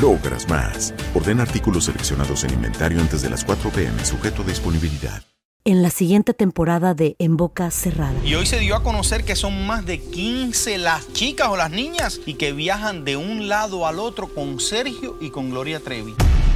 logras más. Orden artículos seleccionados en inventario antes de las 4 pm, sujeto a disponibilidad. En la siguiente temporada de En Boca Cerrada. Y hoy se dio a conocer que son más de 15 las chicas o las niñas y que viajan de un lado al otro con Sergio y con Gloria Trevi.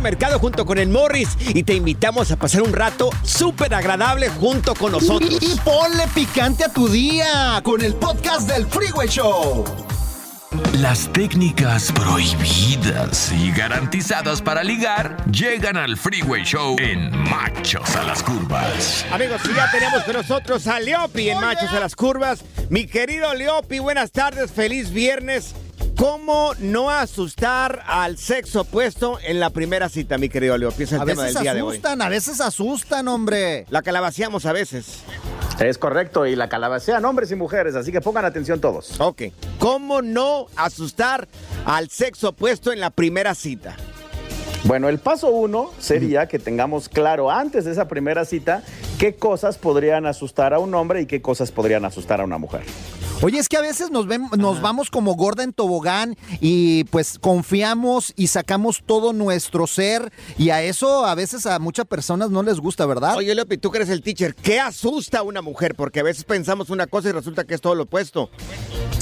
Mercado junto con el Morris y te invitamos a pasar un rato súper agradable junto con nosotros. Y, y ponle picante a tu día con el podcast del Freeway Show. Las técnicas prohibidas y garantizadas para ligar llegan al Freeway Show en Machos a las Curvas. Amigos, ya tenemos con nosotros a Leopi en Machos a las Curvas. Mi querido Leopi, buenas tardes, feliz viernes. ¿Cómo no asustar al sexo opuesto en la primera cita, mi querido Leopi? Es el A tema veces del día de hoy. asustan, a veces asustan, hombre. La calabaceamos a veces. Es correcto, y la calabacean hombres y mujeres, así que pongan atención todos. Ok. ¿Cómo no asustar al sexo opuesto en la primera cita? Bueno, el paso uno sería que tengamos claro antes de esa primera cita qué cosas podrían asustar a un hombre y qué cosas podrían asustar a una mujer. Oye, es que a veces nos, ven- nos vamos como gorda en tobogán y pues confiamos y sacamos todo nuestro ser y a eso a veces a muchas personas no les gusta, ¿verdad? Oye, Leopi, tú que eres el teacher, ¿qué asusta a una mujer? Porque a veces pensamos una cosa y resulta que es todo lo opuesto.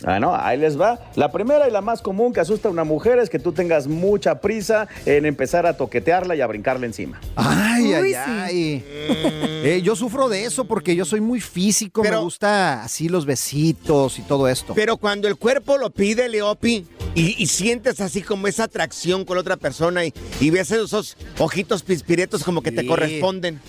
Ah, no, ahí les va. La primera y la más común que asusta a una mujer es que tú tengas mucha prisa en empezar a toquetearla y a brincarle encima. Ay, ay, Uy, sí. ay. Eh, yo sufro de eso porque yo soy muy físico, Pero- me gusta así los besitos y todo esto. Pero cuando el cuerpo lo pide, Leopi, y, y sientes así como esa atracción con otra persona y, y ves esos ojitos pispiretos como que te corresponden.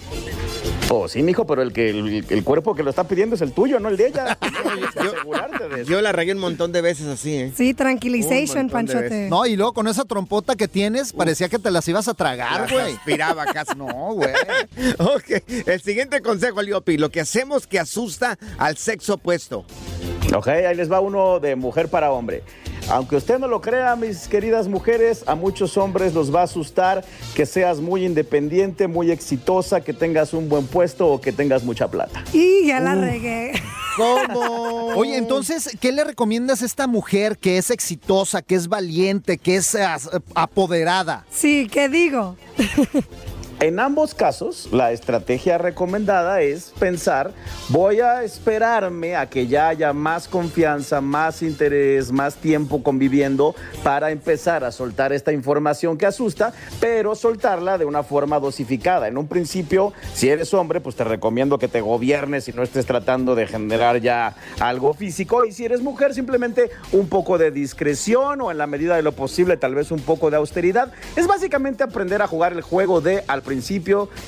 Oh, sí, mijo, pero el, que, el, el cuerpo que lo está pidiendo es el tuyo, no el de ella. Yo- asegurarte de eso. Yo la rayé un montón de veces así, ¿eh? Sí, tranquilization, Panchote. No, y luego con esa trompota que tienes, parecía que te las ibas a tragar, güey. Aspiraba casi. No, güey. Ok, el siguiente consejo, Leopi, lo que hacemos que asusta al sexo opuesto. Ok, ahí les va uno de mujer para hombre. Aunque usted no lo crea, mis queridas mujeres, a muchos hombres los va a asustar que seas muy independiente, muy exitosa, que tengas un buen puesto o que tengas mucha plata. Y ya la regué. ¿Cómo? Oye, entonces, ¿qué le recomiendas a esta mujer que es exitosa, que es valiente, que es apoderada? Sí, ¿qué digo? En ambos casos, la estrategia recomendada es pensar, voy a esperarme a que ya haya más confianza, más interés, más tiempo conviviendo para empezar a soltar esta información que asusta, pero soltarla de una forma dosificada. En un principio, si eres hombre, pues te recomiendo que te gobiernes y no estés tratando de generar ya algo físico. Y si eres mujer, simplemente un poco de discreción o en la medida de lo posible, tal vez un poco de austeridad. Es básicamente aprender a jugar el juego de al principio,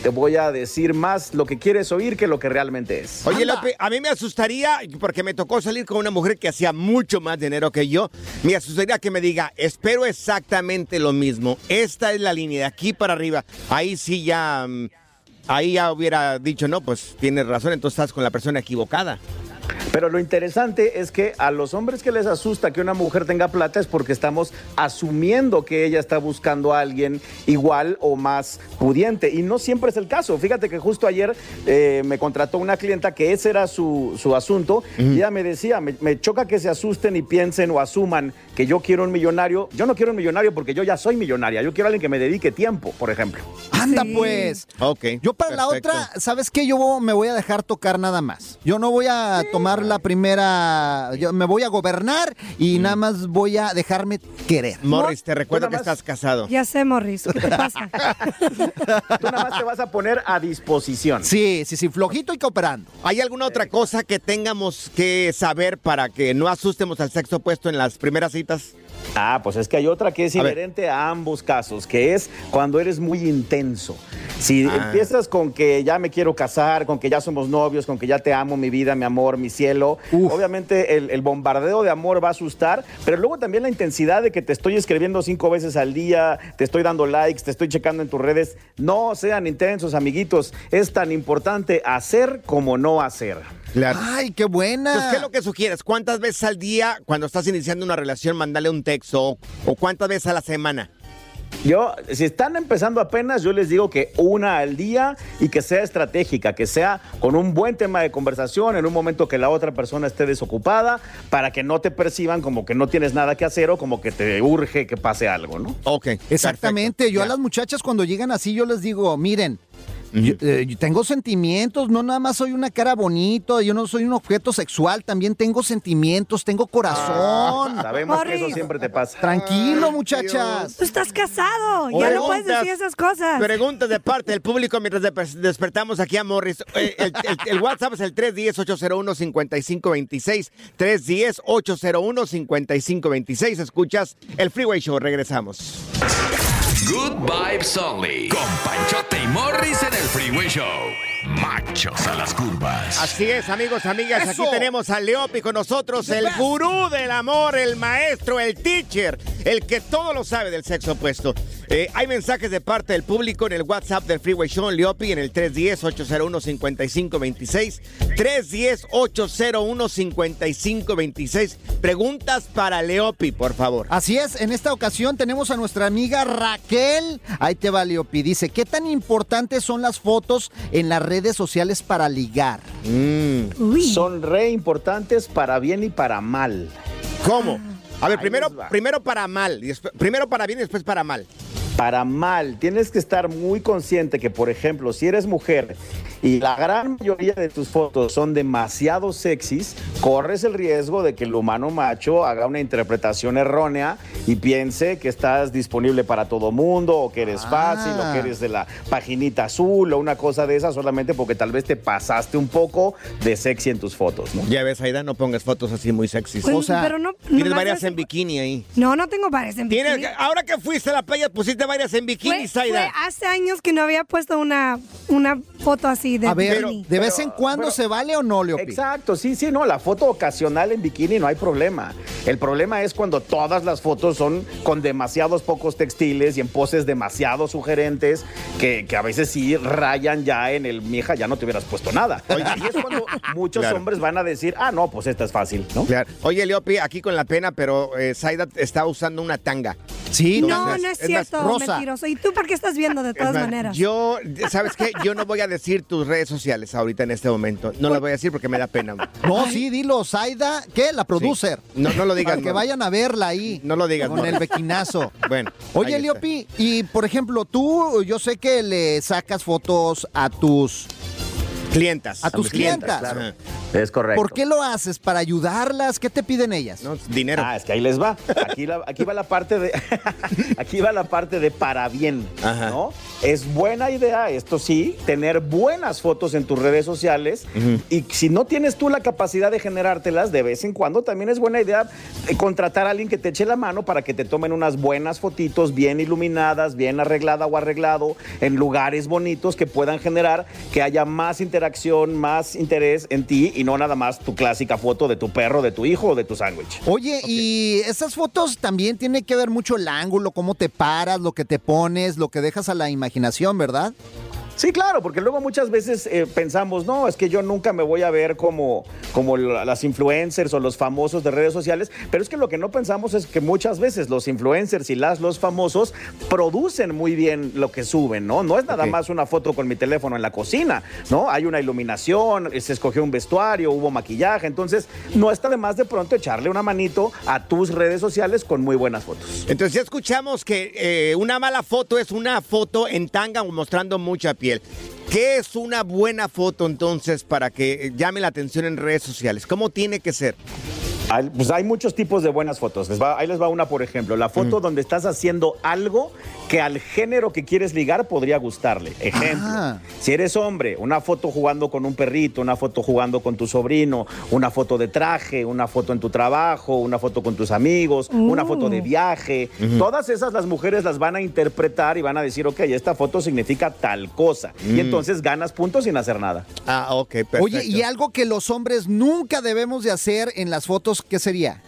te voy a decir más lo que quieres oír que lo que realmente es. Oye, López, a mí me asustaría, porque me tocó salir con una mujer que hacía mucho más dinero que yo, me asustaría que me diga, espero exactamente lo mismo. Esta es la línea de aquí para arriba. Ahí sí ya, mm, ahí ya hubiera dicho, no, pues tienes razón, entonces estás con la persona equivocada. Pero lo interesante es que a los hombres que les asusta que una mujer tenga plata es porque estamos asumiendo que ella está buscando a alguien igual o más pudiente. Y no siempre es el caso. Fíjate que justo ayer eh, me contrató una clienta que ese era su, su asunto. Y ella me decía, me, me choca que se asusten y piensen o asuman que yo quiero un millonario. Yo no quiero un millonario porque yo ya soy millonaria. Yo quiero a alguien que me dedique tiempo, por ejemplo. Anda pues. Ok. Yo para la otra, ¿sabes qué? Yo me voy a dejar tocar nada más. Yo no voy a tomar la primera, yo me voy a gobernar y nada más voy a dejarme querer. Morris, te recuerdo que estás casado. Ya sé, Morris. ¿Qué te pasa? Tú nada más te vas a poner a disposición. Sí, sí, sí, flojito y cooperando. ¿Hay alguna otra cosa que tengamos que saber para que no asustemos al sexo opuesto en las primeras citas? Ah, pues es que hay otra que es A ver. inherente a ambos casos, que es cuando eres muy intenso. Si Ah. empiezas con que ya me quiero casar, con que ya somos novios, con que ya te amo, mi vida, mi amor, mi cielo, obviamente el, el bombardeo de amor va a asustar, pero luego también la intensidad de que te estoy escribiendo cinco veces al día, te estoy dando likes, te estoy checando en tus redes. No sean intensos, amiguitos. Es tan importante hacer como no hacer. Claro. Ay, qué buena. Entonces, ¿qué es lo que sugieres? ¿Cuántas veces al día, cuando estás iniciando una relación, mandarle un texto? ¿O, o cuántas veces a la semana? Yo, si están empezando apenas, yo les digo que una al día y que sea estratégica, que sea con un buen tema de conversación en un momento que la otra persona esté desocupada, para que no te perciban como que no tienes nada que hacer o como que te urge que pase algo, ¿no? Ok. Exactamente. perfecto. Yo a las muchachas cuando llegan así, yo les digo, miren, yo, eh, yo tengo sentimientos, no nada más soy una cara bonito, yo no soy un objeto sexual, también tengo sentimientos, tengo corazón. Sabemos que eso siempre te pasa. Tranquilo, muchachas. Tú estás casado. Ya no puedes decir esas cosas. Preguntas de parte del público mientras de- despertamos aquí a Morris. Eh, El, el- el WhatsApp es el 310-801-5526. 310-801-5526. Escuchas el Freeway Show. Regresamos. Good Vibes Only. Con Panchote y Morris en el Freeway Show. Machos a las curvas. Así es, amigos, amigas. Eso. Aquí tenemos a Leopi con nosotros, el gurú del amor, el maestro, el teacher, el que todo lo sabe del sexo opuesto. Eh, hay mensajes de parte del público en el WhatsApp del Freeway Show Leopi en el 310-801-5526. 310-801-5526. Preguntas para Leopi, por favor. Así es, en esta ocasión tenemos a nuestra amiga Raquel. Ahí te va, Leopi. Dice, ¿qué tan importantes son las fotos en las redes sociales para ligar? Uy. Son re importantes para bien y para mal. ¿Cómo? A ver, Ahí primero, primero para mal. y después- primero para bien y después para mal. para mal. Tienes que estar muy consciente que, por ejemplo, si eres mujer y la gran mayoría de tus fotos son demasiado sexys, corres el riesgo de que el humano macho haga una interpretación errónea y piense que estás disponible para todo mundo o que eres Ah. fácil o que eres de la paginita azul o una cosa de esa solamente porque tal vez te pasaste un poco de sexy en tus fotos, ¿no? Ya ves, Aida, no pongas fotos así muy sexys. Pues, o sea, pero no- tienes varias en bikini ahí. No, no tengo varias en Tienes, bikini. ahora que fuiste a la playa pusiste varias en bikini, Fue, Zaida. fue hace años que no había puesto una, una foto así de A ver. ¿de vez en cuando pero- se vale o no, Leopi? Exacto, sí, sí, no, la foto ocasional en bikini no hay problema. El problema es cuando todas las fotos son con demasiados pocos textiles y en poses demasiado sugerentes que, que a veces sí rayan ya en el mija, ya no te hubieras puesto nada. y es cuando muchos Claro. hombres van a decir, ah, no, pues esta es fácil, ¿no? Claro. Oye, Leopi, aquí con la pena, pero eh, Zaida está usando una tanga. Sí, no, no es, es cierto, rosa. mentiroso. ¿Y tú por qué estás viendo de Es todas más, maneras? Yo, ¿sabes qué? Yo no voy a decir tus redes sociales ahorita en este momento. No las voy a decir porque me da pena. No, sí, dilo, Zaida, ¿qué? La producer. No, no lo digas. Para que no. vayan a verla ahí. No lo digas, Con no. el bequinazo. Bueno. Oye. Leopi, y por ejemplo, tú, yo sé que le sacas fotos a tus... Clientas. A tus clientas, clientas. claro. Ajá. Es correcto. ¿Por qué lo haces? ¿Para ayudarlas? ¿Qué te piden ellas? No, dinero. Ah, es que ahí les va. Aquí, la- aquí va la parte de aquí va la parte de para bien, Ajá. ¿no? Es buena idea, esto sí, tener buenas fotos en tus redes sociales. Y si no tienes tú la capacidad de generártelas de vez en cuando, también es buena idea eh, contratar a alguien que te eche la mano para que te tomen unas buenas fotitos bien iluminadas, bien arreglada o arreglado, en lugares bonitos que puedan generar que haya más interacción, más interés en ti y no nada más tu clásica foto de tu perro, de tu hijo o de tu sándwich. Oye, y esas fotos también tiene que ver mucho el ángulo, cómo te paras, lo que te pones, lo que dejas a la imaginación, ¿verdad? Sí, claro, porque luego muchas veces eh, pensamos, no, es que yo nunca me voy a ver como, como las influencers o los famosos de redes sociales, pero es que lo que no pensamos es que muchas veces los influencers y las, los famosos producen muy bien lo que suben, ¿no? No es nada más una foto con mi teléfono en la cocina, ¿no? Hay una iluminación, se escogió un vestuario, hubo maquillaje, entonces no está de más de pronto echarle una manito a tus redes sociales con muy buenas fotos. Entonces ya escuchamos que eh, una mala foto es una foto en tanga mostrando mucha piel. ¿Qué es una buena foto entonces para que llame la atención en redes sociales? ¿Cómo tiene que ser? Hay, pues hay muchos tipos de buenas fotos. ahí les va una, por ejemplo. La foto donde estás haciendo algo que al género que quieres ligar podría gustarle. Ejemplo, ah. si eres hombre, una foto jugando con un perrito, una foto jugando con tu sobrino, una foto de traje, una foto en tu trabajo, una foto con tus amigos, una foto de uh. viaje. Todas esas las mujeres las van a interpretar y van a decir, ok, esta foto significa tal cosa. Y mm. entonces ganas puntos sin hacer nada. Ah, ok, perfecto. Oye, y algo que los hombres nunca debemos de hacer en las fotos, ¿qué sería?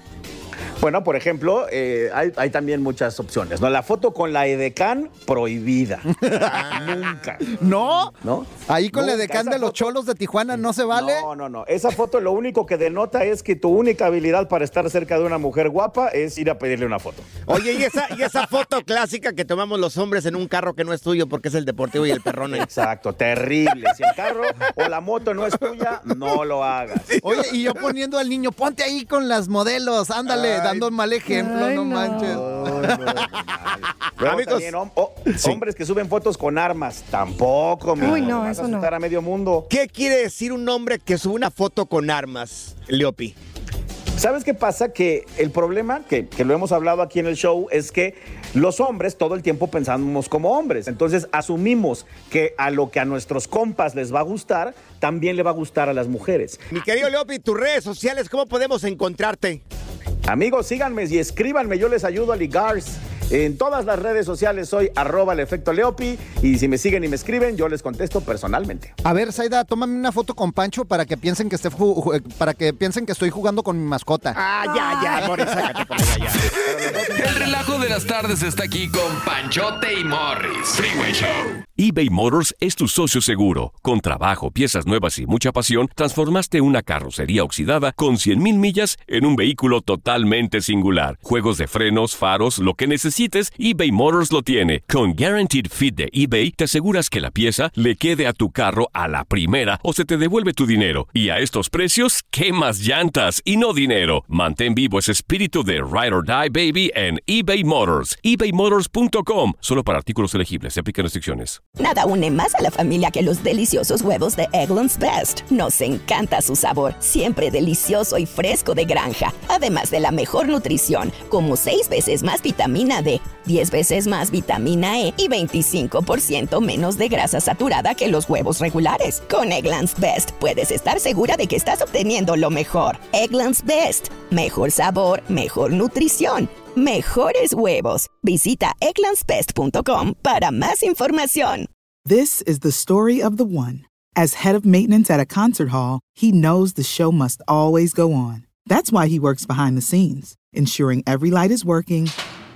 Bueno, por ejemplo, eh, hay, también muchas opciones. ¿no? La foto con la edecán prohibida. Nunca. ¿No? ¿No? Ahí con la edecán de los cholos de Tijuana no se vale. No, no, no. Esa foto lo único que denota es que tu única habilidad para estar cerca de una mujer guapa es ir a pedirle una foto. Oye, y esa, y esa foto clásica que tomamos los hombres en un carro que no es tuyo porque es el deportivo y el perrón. Exacto, terrible. Si el carro o la moto no es tuya, no lo hagas. Oye, y yo poniendo al niño, ponte ahí con las modelos, ándale dando mal ejemplo, no, manches. hombres que suben fotos con armas, tampoco, Uy, no, eso no. a medio mundo. ¿Qué quiere decir un hombre que sube una foto con armas, Leopi? ¿Sabes qué pasa? Que el problema, que, que, lo hemos hablado aquí en el show, es que los hombres todo el tiempo pensamos como hombres. Entonces asumimos que a lo que a nuestros compas les va a gustar, también le va a gustar a las mujeres. Mi querido Leopi, tus redes sociales, ¿cómo podemos encontrarte? Amigos, síganme y escríbanme, yo les ayudo a ligar. En todas las redes sociales soy arroba el efecto Leopi y si me siguen y me escriben, yo les contesto personalmente. A ver, Saida, tómame una foto con Pancho para que piensen que esté para que piensen que estoy jugando con mi mascota. Ah, ya, ya, Morris, sácate por allá, ya. El relajo de las tardes está aquí con Panchote y Morris. Freeway Show eBay Motors es tu socio seguro. Con trabajo, piezas nuevas y mucha pasión, transformaste una carrocería oxidada con 100.000 millas en un vehículo totalmente singular. Juegos de frenos, faros, lo que necesites, eBay Motors lo tiene. Con Guaranteed Fit de eBay, te aseguras que la pieza le quede a tu carro a la primera o se te devuelve tu dinero. Y a estos precios, ¿qué más llantas y no dinero? Mantén vivo ese espíritu de Ride or Die Baby en eBay Motors. ebaymotors.com. Solo para artículos elegibles. Se aplican restricciones. Nada une más a la familia que los deliciosos huevos de Eggland's Best. Nos encanta su sabor, siempre delicioso y fresco de granja, además de la mejor nutrición, como 6 veces más vitamina D, 10 veces más vitamina E y 25% menos de grasa saturada que los huevos regulares. Con Eggland's Best puedes estar segura de que estás obteniendo lo mejor. Eggland's Best. Mejor sabor, mejor nutrición mejores huevos. Visita eclanspest.com para más información. This is the story of the one. As head of maintenance at a concert hall, he knows the show must always go on. That's why he works behind the scenes, ensuring every light is working,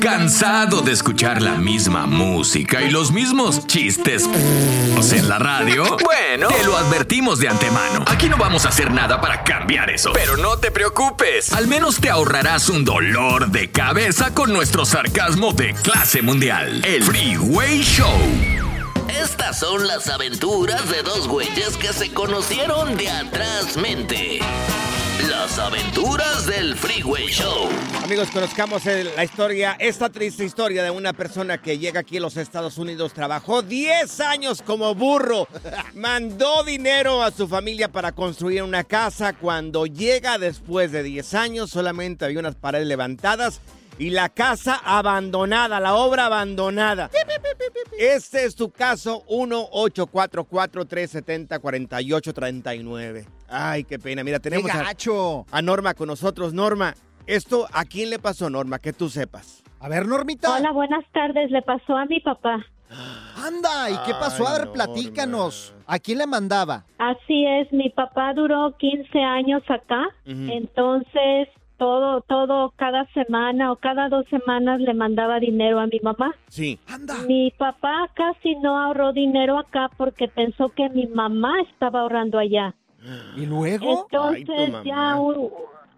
¿Cansado de escuchar la misma música y los mismos chistes en la radio? Bueno, te lo advertimos de antemano. Aquí no vamos a hacer nada para cambiar eso. Pero no te preocupes. Al menos te ahorrarás un dolor de cabeza con nuestro sarcasmo de clase mundial. El Freeway Show estas son las aventuras de dos güeyes que se conocieron de atrás mente. Las aventuras del Freeway Show. Amigos, conozcamos la historia, esta triste historia de una persona que llega aquí a los Estados Unidos, trabajó 10 años como burro, mandó dinero a su familia para construir una casa. Cuando llega después de 10 años, solamente había unas paredes levantadas y la casa abandonada, la obra abandonada. Este es tu caso 1-844-370-4839. Ay, qué pena. Mira, tenemos a- a Norma con nosotros. Norma, ¿esto a quién le pasó, Norma? Que tú sepas. A ver, Normita. Hola, buenas tardes. Le pasó a mi papá. Anda, ¿y qué pasó? A ver, platícanos. ¿A quién le mandaba? Así es, mi papá duró 15 años acá. Entonces, todo, todo, cada semana o cada dos semanas le mandaba dinero a mi mamá. Sí. Mi papá casi no ahorró dinero acá porque pensó que mi mamá estaba ahorrando allá. ¿Y luego? Entonces ya un-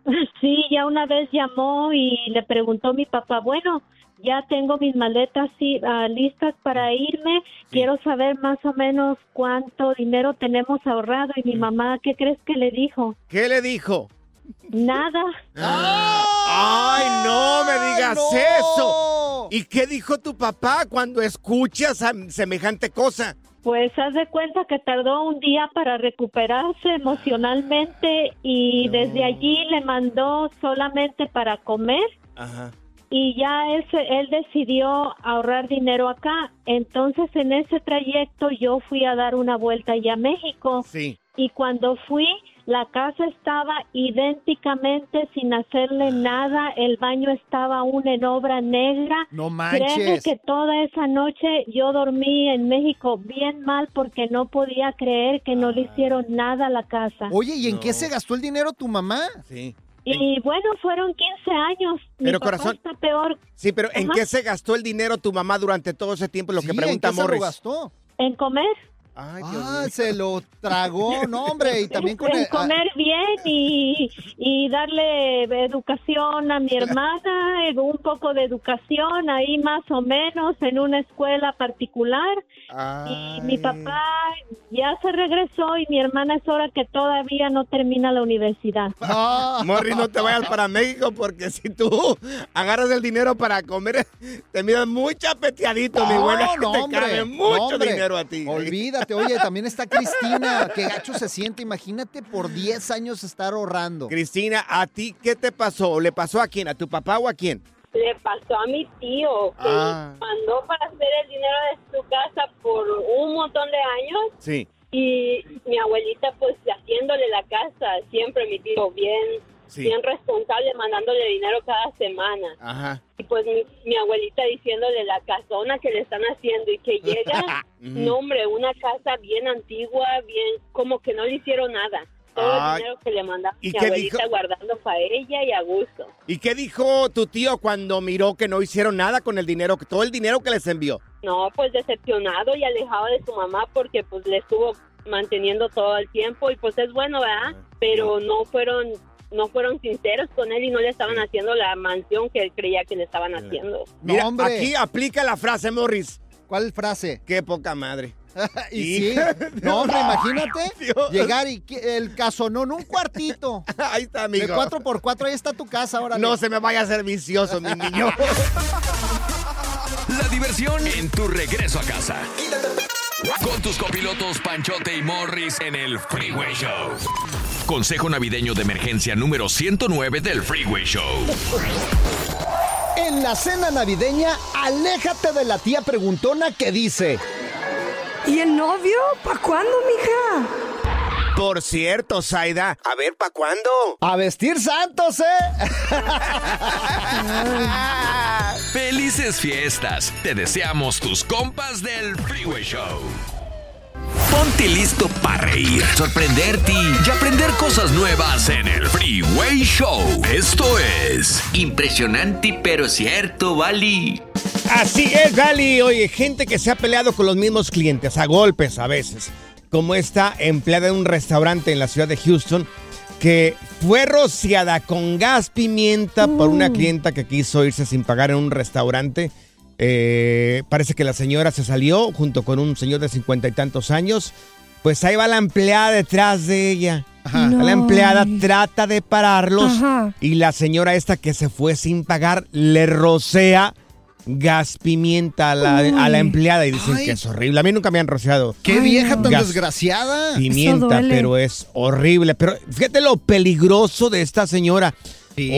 sí, ya una vez llamó y le preguntó a mi papá, bueno, ya tengo mis maletas sí, ah, listas para irme, quiero saber más o menos cuánto dinero tenemos ahorrado y mi mamá, ¿qué crees que le dijo? ¿Qué le dijo? Nada. ¡Ay, no me digas no! eso! ¿Y qué dijo tu papá cuando escuchas a semejante cosa? Pues haz de cuenta que tardó un día para recuperarse emocionalmente y desde allí le mandó solamente para comer Ajá. y ya él, él decidió ahorrar dinero acá. Entonces en ese trayecto yo fui a dar una vuelta allá a México Sí. y cuando fui la casa estaba idénticamente sin hacerle nada, el baño estaba aún en obra negra. No Créeme manches. que toda esa noche yo dormí en México bien mal porque no podía creer que no le hicieron nada a la casa. Oye, ¿y en qué se gastó el dinero tu mamá? Sí. Y bueno, fueron 15 años. Mi Pero, papá corazón- está peor. Sí, pero ¿en Ajá. qué se gastó el dinero tu mamá durante todo ese tiempo? Lo que Sí, pregunta ¿en qué se lo Morris. gastó? En comer. Ay, Ah, se lo tragó, no, hombre, y también con el... ah, comer bien y, y darle educación a mi hermana, eh, un poco de educación ahí más o menos en una escuela particular. Y mi papá ya se regresó y mi hermana es hora que todavía no termina la universidad. Morris, no te vayas para México porque si tú agarras el dinero para comer, te miras muy chapeteadito, mi buena. no, te hombre, cabe no, mucho hombre. dinero a ti. Olvídate, oye, también está Cristina, qué gacho se siente, imagínate por 10 años estar ahorrando. Cristina, ¿a ti qué te pasó? ¿Le pasó a quién? ¿A tu papá o a quién? Le pasó a mi tío, que Ah. mandó para hacer el dinero de su casa por un montón de años Sí. y mi abuelita pues haciéndole la casa, siempre mi tío bien, Sí. bien responsable, mandándole dinero cada semana. Ajá. Y pues mi, mi abuelita diciéndole la casona que le están haciendo y que llega, no hombre, una casa bien antigua, bien, como que no le hicieron nada. Todo el dinero que le mandaba ¿Y mi abuelita dijo? guardando para ella y a gusto. ¿Y qué dijo tu tío cuando miró que no hicieron nada con el dinero, todo el dinero que les envió? No, pues decepcionado y alejado de su mamá porque pues le estuvo manteniendo todo el tiempo y pues es bueno, ¿verdad? Pero no fueron no fueron sinceros con él y no le estaban haciendo la mansión que él creía que le estaban haciendo. Mira, aquí aplica la frase, Morris. ¿Cuál frase? Qué poca madre. Y sí, no, hombre, imagínate llegar y que- el casonón, un cuartito. Ahí está, amigo. De 4 por 4 ahí está tu casa ahora. No se me vaya a hacer vicioso, mi niño. La diversión en tu regreso a casa. Con tus copilotos Panchote y Morris en el Freeway Show. Consejo navideño de emergencia número 109 del Freeway Show. En la cena navideña, aléjate de la tía preguntona que dice... ¿Y el novio? ¿Pa' cuándo, mija? Por cierto, Zaida, a ver, ¿pa' cuándo? A vestir santos, ¿eh? Felices fiestas. Te deseamos tus compas del Freeway Show. Ponte listo para reír, sorprenderte y aprender cosas nuevas en el Freeway Show. Esto es Impresionante pero cierto, Bali. Así es, Gali. Oye, gente que se ha peleado con los mismos clientes, a golpes a veces. Como esta empleada de un restaurante en la ciudad de Houston, que fue rociada con gas pimienta por una clienta que quiso irse sin pagar en un restaurante. Eh, parece que la señora se salió junto con un señor de cincuenta y tantos años. Pues ahí va la empleada detrás de ella. No. La empleada trata de pararlos Ajá. y la señora esta que se fue sin pagar le rocea gas pimienta a la, Uy. a la empleada y dicen Ay. que es horrible. A mí nunca me han rociado. Qué vieja tan gas desgraciada. Pimienta, pero es horrible. Pero fíjate lo peligroso de esta señora.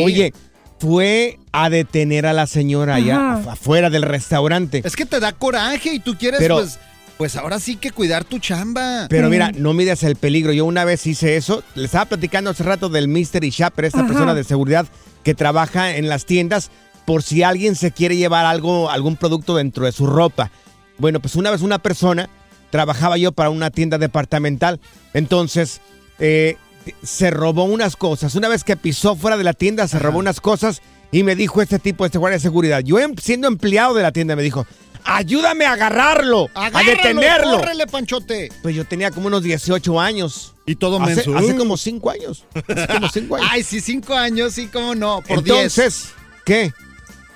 Oye, fue a detener a la señora allá Ajá. afuera del restaurante. Es que te da coraje y tú quieres, Pero- pues, pues ahora sí que cuidar tu chamba. Pero mira, no mides el peligro. Yo una vez hice eso. Le estaba platicando hace rato del Mystery Shopper, esta Ajá. persona de seguridad que trabaja en las tiendas por si alguien se quiere llevar algo, algún producto dentro de su ropa. Bueno, pues una vez una persona, trabajaba yo para una tienda departamental, entonces eh, se robó unas cosas. Una vez que pisó fuera de la tienda, se robó unas cosas y me dijo este tipo, este guardia de seguridad, yo em- siendo empleado de la tienda, me dijo, ayúdame a agarrarlo, a detenerlo. córrele, Panchote. Pues yo tenía como unos 18 años. Y todo hace, hace como 5 años. Hace como 5 años. Ay, sí, cinco años, sí, cómo no, por diez. Entonces, ¿qué?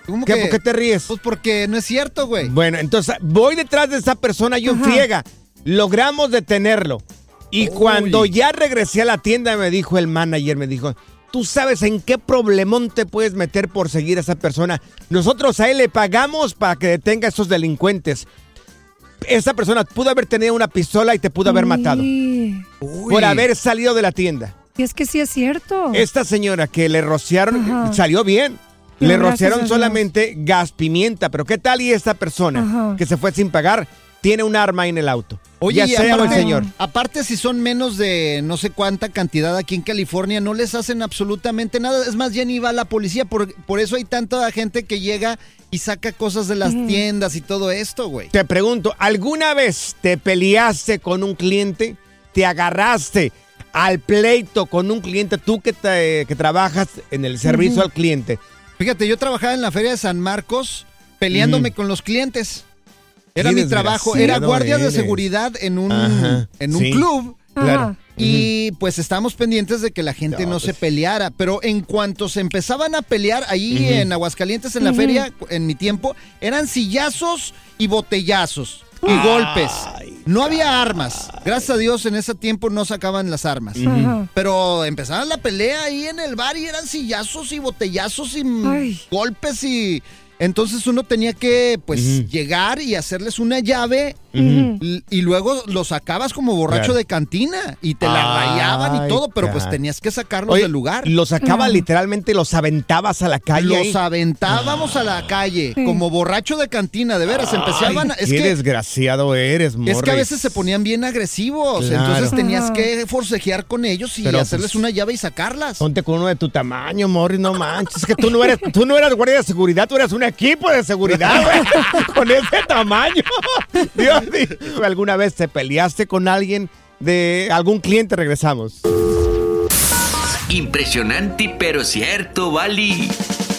¿Cómo ¿Qué? que? ¿Por qué te ríes? Pues porque no es cierto, güey. Bueno, entonces voy detrás de esa persona yo Ajá. friega. Logramos detenerlo. Y cuando ya regresé a la tienda me dijo el manager, me dijo, tú sabes en qué problemón te puedes meter por seguir a esa persona. Nosotros a él le pagamos para que detenga a esos delincuentes. Esa persona pudo haber tenido una pistola y te pudo haber matado. Por haber salido de la tienda. Y es que sí es cierto. Esta señora que le rociaron Ajá. salió bien. Le rociaron solamente gas pimienta. Pero ¿qué tal y esta persona Ajá. que se fue sin pagar tiene un arma en el auto? Oye, ya y sea el aparte, señor. aparte si son menos de no sé cuánta cantidad aquí en California, no les hacen absolutamente nada. Es más, ya ni va la policía. Por, por eso hay tanta gente que llega y saca cosas de las tiendas y todo esto, güey. Te pregunto, ¿alguna vez te peleaste con un cliente? ¿Te agarraste al pleito con un cliente? Tú que, te- que trabajas en el servicio al cliente. Fíjate, yo trabajaba en la feria de San Marcos peleándome con los clientes. Era mi trabajo, era guardia de seguridad en un, Ajá, en un sí, club. claro. Y pues estábamos pendientes de que la gente no, se peleara, pero en cuanto se empezaban a pelear ahí en Aguascalientes en la feria, en mi tiempo, eran sillazos y botellazos y golpes. No había armas. Gracias a Dios en ese tiempo no sacaban las armas. Pero empezaban la pelea ahí en el bar y eran sillazos y botellazos y Ay. golpes y entonces uno tenía que pues llegar y hacerles una llave y luego lo sacabas como borracho Claro. de cantina y te la Ay, rayaban y todo, pero pues tenías que sacarlos Oye, del lugar. Los sacabas literalmente, los aventabas a la calle. Los ahí. aventábamos a la calle Sí. como borracho de cantina, de veras, empezaban a- Ay, es qué que desgraciado eres, es que a Morris. veces se ponían bien agresivos, Claro. entonces tenías que forcejear con ellos y Pero, hacerles pues, una llave y sacarlas. Ponte con uno de tu tamaño, Morris, no manches. Es que tú no eres, tú no eras guardia de seguridad, tú eres un equipo de seguridad, güey. con ese tamaño. Dios mío. ¿Alguna vez te peleaste con alguien de algún cliente? Regresamos. Impresionante pero cierto, Bali.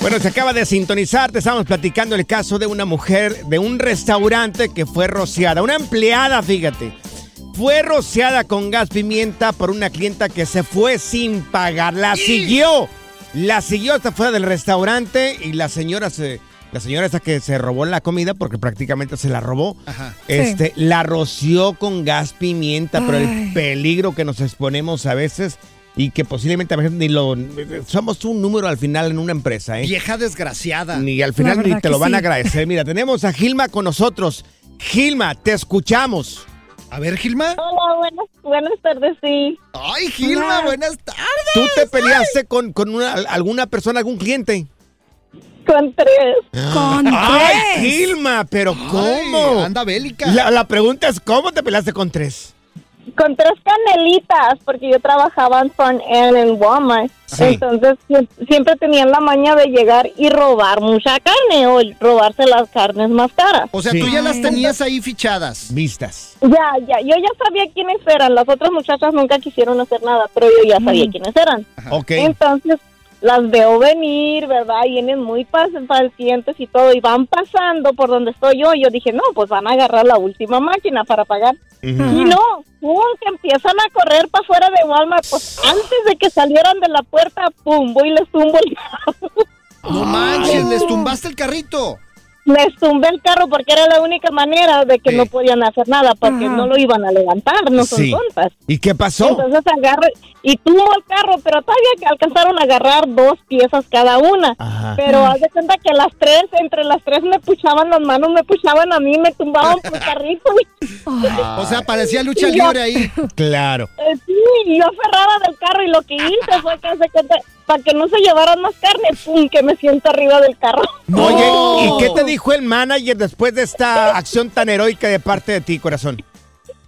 Bueno, se acaba de sintonizar, te estamos platicando el caso de una mujer de un restaurante que fue rociada, una empleada, fíjate. Fue rociada con gas pimienta por una clienta que se fue sin pagar. La siguió. La siguió hasta fuera del restaurante y la señora se. La señora esa que se robó la comida porque prácticamente se la robó. Este, la roció con gas pimienta, pero el peligro que nos exponemos a veces y que posiblemente a veces ni lo somos un número al final en una empresa, ¿eh? Vieja desgraciada. Ni al final ni te lo van a agradecer. Mira, tenemos a Gilma con nosotros. Gilma, te escuchamos. A ver, Gilma. Hola, buenas, buenas tardes, sí. Ay, Gilma, buenas tardes. ¿Tú te peleaste con, con una- alguna persona, algún cliente? Con tres. Con ¡Ay, tres. Gilma! ¿Pero cómo? anda bélica. La, la pregunta es, ¿cómo te peleaste con tres? Con tres canelitas, porque yo trabajaba en Front End en Walmart. Sí. Entonces sie- siempre tenían la maña de llegar y robar mucha carne o robarse las carnes más caras. O sea, Sí. tú ya las tenías ahí fichadas. Vistas. Ya, ya, yo ya sabía quiénes eran. Las otras muchachas nunca quisieron hacer nada, pero yo ya sabía quiénes eran. Ok. Entonces las veo venir, ¿verdad? Vienen muy pacientes y todo, y van pasando por donde estoy yo. Y yo dije, no, pues van a agarrar la última máquina para pagar. Y no, pum, que empiezan a correr para afuera de Walmart. Pues antes de que salieran de la puerta, pum, voy y les tumbo el No manches, les tumbaste el carrito. les tumbé el carro porque era la única manera de que no podían hacer nada porque no lo iban a levantar, no son Sí. tontas. ¿Y qué pasó? Entonces agarré y tuvo el carro, pero todavía que alcanzaron a agarrar dos piezas cada una. Pero haz de cuenta que las tres, entre las tres me puchaban las manos, me puchaban a mí, me tumbaban por el carrito. O sea, parecía lucha Y yo- libre ahí. Claro. Eh, sí, yo aferrada del carro y lo que hice fue que hace cuenta, para que no se llevaran más carne, pum, que me siento arriba del carro. Oye, ¿y qué te dijo el manager después de esta acción tan heroica de parte de ti, corazón?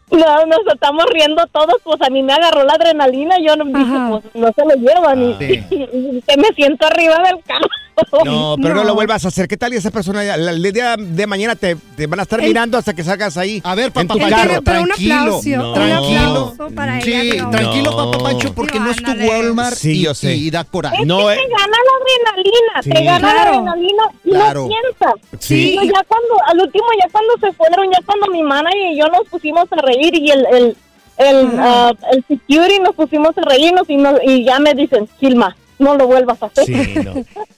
No, nos estamos riendo todos, pues a mí me agarró la adrenalina, yo no dije, pues no se lo llevan y, y que me siento arriba del carro. No, pero no. lo vuelvas a hacer. ¿Qué tal y esa persona ya- la- el día de mañana te, te van a estar El- mirando hasta que salgas ahí? A ver, en papá tu Pancho, carro. pero un tranquilo, aplauso, No. un tranquilo. aplauso para Sí, ella. no. tranquilo, No. papá Pancho, porque no es tu. Walmart Sí, y, yo sé. y da coraje. Es No, que eh. te gana la adrenalina, Sí. te gana Claro. la adrenalina y Claro. no piensas. Sí. Yo ya cuando, al último, ya cuando se fueron, ya cuando mi manager y yo nos pusimos a reír y el, el, el, ah, el security nos pusimos a reírnos y, no- y ya me dicen, Silma, no lo vuelvas a hacer. Sí, no.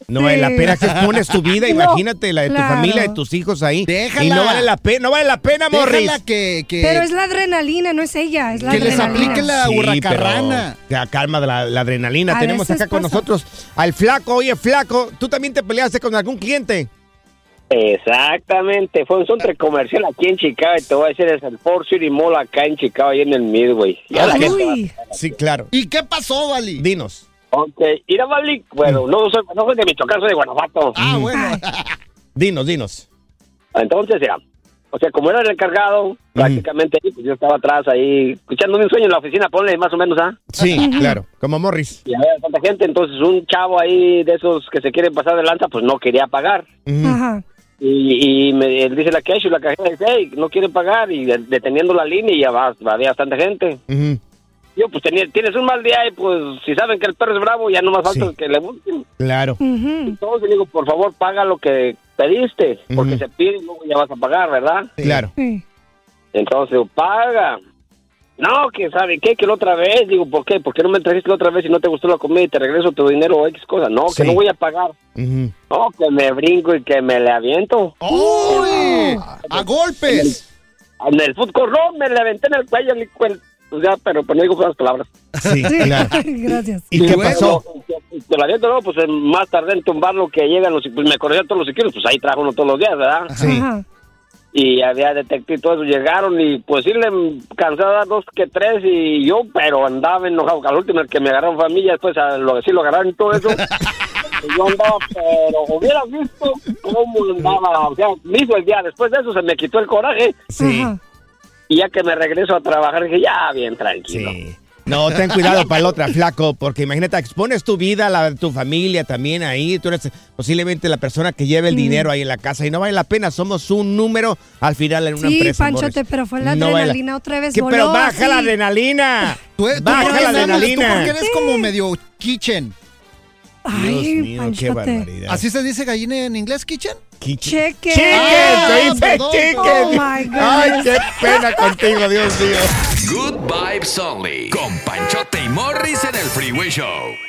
No vale la pena que expones tu vida, No, imagínate la de tu familia, de tus hijos ahí. Déjala. Y no vale la pena, no vale la pena, Morris. Que, que, Pero es la adrenalina, no es ella, es la que les aplique la Sí, hurracarrana. pero Ya calma la, la adrenalina. A Tenemos acá con pasa. nosotros al flaco. Oye, flaco, ¿tú también te peleaste con algún cliente? Exactamente, fue un centro comercial aquí en Chicago y te voy a decir, es el Ford City Mall acá en Chicago, ahí en el Midway. Ya la gente va- Uy, Sí, claro. ¿Y qué pasó, Vali? Dinos. Ok, ir a Bali, bueno, no soy, no soy de Michoacán, soy de Guanajuato. Ah, bueno. Dinos, dinos. Entonces, ya, o sea, como era el encargado, prácticamente pues, yo estaba atrás ahí, escuchando un sueño en la oficina, ponle más o menos, ¿ah? Sí, claro, como Morris. Y había tanta gente, entonces un chavo ahí de esos que se quieren pasar de lanza, pues no quería pagar. Ajá. Y, y me él dice la cash y la cajera dice, hey, no quiere pagar y de- deteniendo la línea y ya va, había bastante gente. Ujú, Yo, pues tenía, tienes un mal día y pues si saben que el perro es bravo, ya no más falta Sí. que le busquen. Claro. Ujú. Entonces le digo, por favor, paga lo que pediste, porque se pide y luego ya vas a pagar, ¿verdad? Claro. Sí. Entonces, digo, paga. No, que sabe qué, que la otra vez, digo, ¿por qué? ¿Por qué no me trajiste la otra vez y no te gustó la comida y te regreso tu dinero o X cosa? No, Sí. que no voy a pagar. No, que me brinco y que me le aviento. ¡Uy! ¡A golpes! En el food court, no, me le aventé en el cuello, ni cuen- pues ya, pero pues no digo las palabras. Sí, Sí. claro. Gracias. ¿Y qué luego? pasó? Te la aviento, no, pues más tarde en tumbarlo que llegan los, pues me conocían todos los siquiera, pues ahí trajo uno todos los días, ¿verdad? Sí. Ajá. y había detective y todo eso, llegaron y pues sí le cansé de dar dos que tres y yo, pero andaba enojado, al último el que me agarraron familia, después a lo que sí lo agarraron y todo eso, y yo andaba, pero hubieras visto cómo andaba, o sea, hizo el día, después de eso se me quitó el coraje Sí. Ajá. Y ya que me regreso a trabajar dije, ya, bien tranquilo. Sí. No, ten cuidado para la otra, flaco, porque imagínate, expones tu vida, la de tu familia también ahí. Tú eres posiblemente la persona que lleva el dinero ahí en la casa y no vale la pena. Somos un número al final en una Sí, empresa. Panchote, Morris. pero fue la No vale adrenalina otra vez. ¿Qué? voló Pero baja la adrenalina. Tú, tú Baja la eres- tú adrenalina. porque eres como medio kitchen. Ay, Dios mío, qué barbaridad. ¿Así se dice gallina en inglés, kitchen? Chicken. Cheque. Chicken, Ah, se dice perdón. chicken. Oh, my goodness. Ay, qué pena contigo, Dios mío. Good Vibes Only. Con Panchote y Morris en el Freeway Show.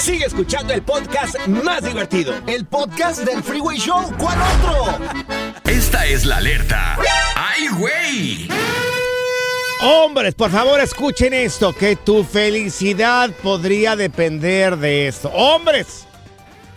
Sigue escuchando el podcast más divertido. El podcast del Freeway Show. ¿Cuál otro? Esta es la alerta. ¡Ay, güey! Hombres, por favor, escuchen esto, que tu felicidad podría depender de esto. Hombres,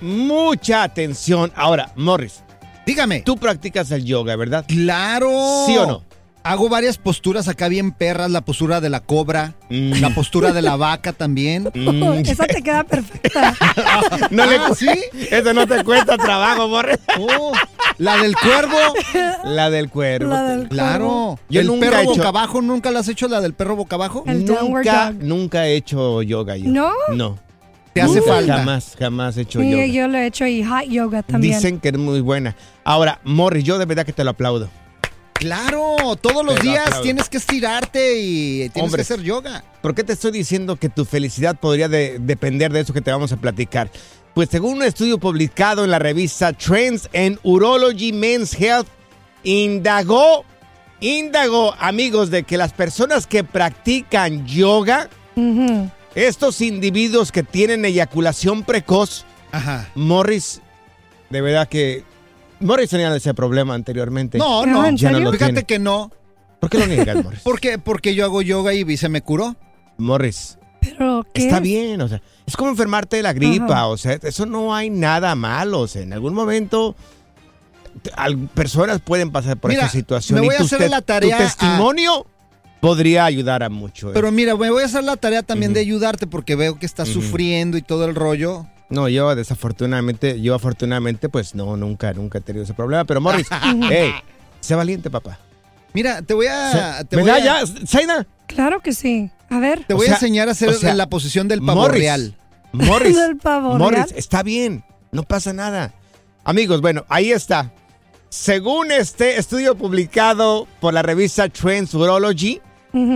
mucha atención. Ahora, Morris. Dígame. Tú practicas el yoga, ¿verdad? Claro. ¿Sí o no? Hago varias posturas acá bien perras, la postura de la cobra, Mm. la postura de la vaca también. Esa te queda perfecta. No le Ah, ¿sí? Eso no te cuesta trabajo, Morris. Oh, la del cuervo. La del cuervo. La del Claro. Yo el nunca perro he hecho- boca abajo, ¿nunca la has hecho la del perro boca abajo? El Nunca, nunca he hecho yoga yo. ¿No? No. Te hace falta. Jamás, jamás he hecho Sí, yoga. yo lo he hecho y hot yoga también. Dicen que es muy buena. Ahora, Morris, yo de verdad que te lo aplaudo. Claro, todos los días tienes que estirarte y tienes Hombre. que hacer yoga. ¿Por qué te estoy diciendo que tu felicidad podría de- depender de eso que te vamos a platicar? Pues según un estudio publicado en la revista Trends and Urology Men's Health, indagó, indagó, amigos, de que las personas que practican yoga, estos individuos que tienen eyaculación precoz, Ajá. Morris, de verdad que Morris tenía ese problema anteriormente. No, No, no. ¿en ya no lo Fíjate tiene. que no. ¿Por qué lo niegas, Morris? Porque, porque yo hago yoga y se me curó. Morris, Pero, ¿qué? Está bien, o sea, es como enfermarte de la gripa, Ajá. o sea, eso no hay nada malo, o sea, en algún momento personas pueden pasar por Mira, esta situación me voy y a tu, hacer la tu tarea a- testimonio podría ayudar a mucho. ¿eh? Pero mira, me voy a hacer la tarea también de ayudarte porque veo que estás sufriendo y todo el rollo. No, yo desafortunadamente, yo afortunadamente, pues no, nunca, nunca he tenido ese problema, pero Morris, hey, sé valiente, papá. Mira, te voy a... Te voy ¿Verdad a, ya, Zaina? Claro que sí. A ver. te O voy sea, a enseñar a hacer o sea, la posición del pavo Morris, real. Morris, Del pavo Morris, real. está bien, no pasa nada. Amigos, bueno, ahí está. Según este estudio publicado por la revista Trends Urology,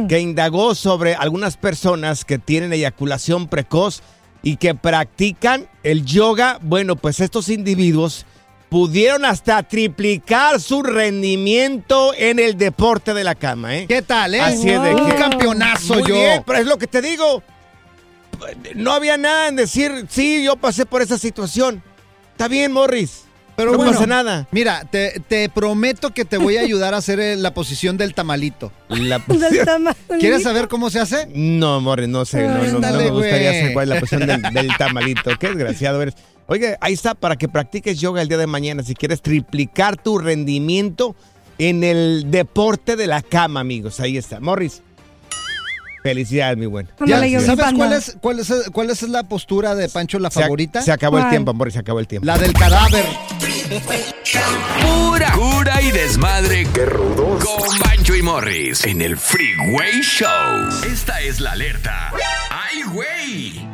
que indagó sobre algunas personas que tienen eyaculación precoz y que practican el yoga, bueno, pues estos individuos pudieron hasta triplicar su rendimiento en el deporte de la cama, ¿eh? ¿Qué tal, eh? Así es de Un que- campeonazo Muy yo. bien, pero es lo que te digo. No había nada en decir, sí, yo pasé por esa situación. Está bien, Morris. Pero no bueno, pasa nada. Mira, te, te prometo que te voy a ayudar a hacer eh, la posición del tamalito. La Del tamaño. ¿Quieres saber cómo se hace? No, Morris, no sé. No, no- no me gustaría saber cuál es la posición del, del tamalito. Qué desgraciado eres. Oye, ahí está para que practiques yoga el día de mañana. Si quieres triplicar tu rendimiento en el deporte de la cama, amigos. Ahí está. Morris. Felicidades, mi buen. Ya, ¿Sabes cuál es, cuál, es, cuál es la postura de Pancho, la Se favorita? Se, acabó el ¿Cuál? tiempo, Morris, se acabó el tiempo. La del cadáver. Pura cura y desmadre. ¡Qué rudos! Con Bancho y Morris en el Freeway Show. Esta es la alerta. ¡Ay, güey!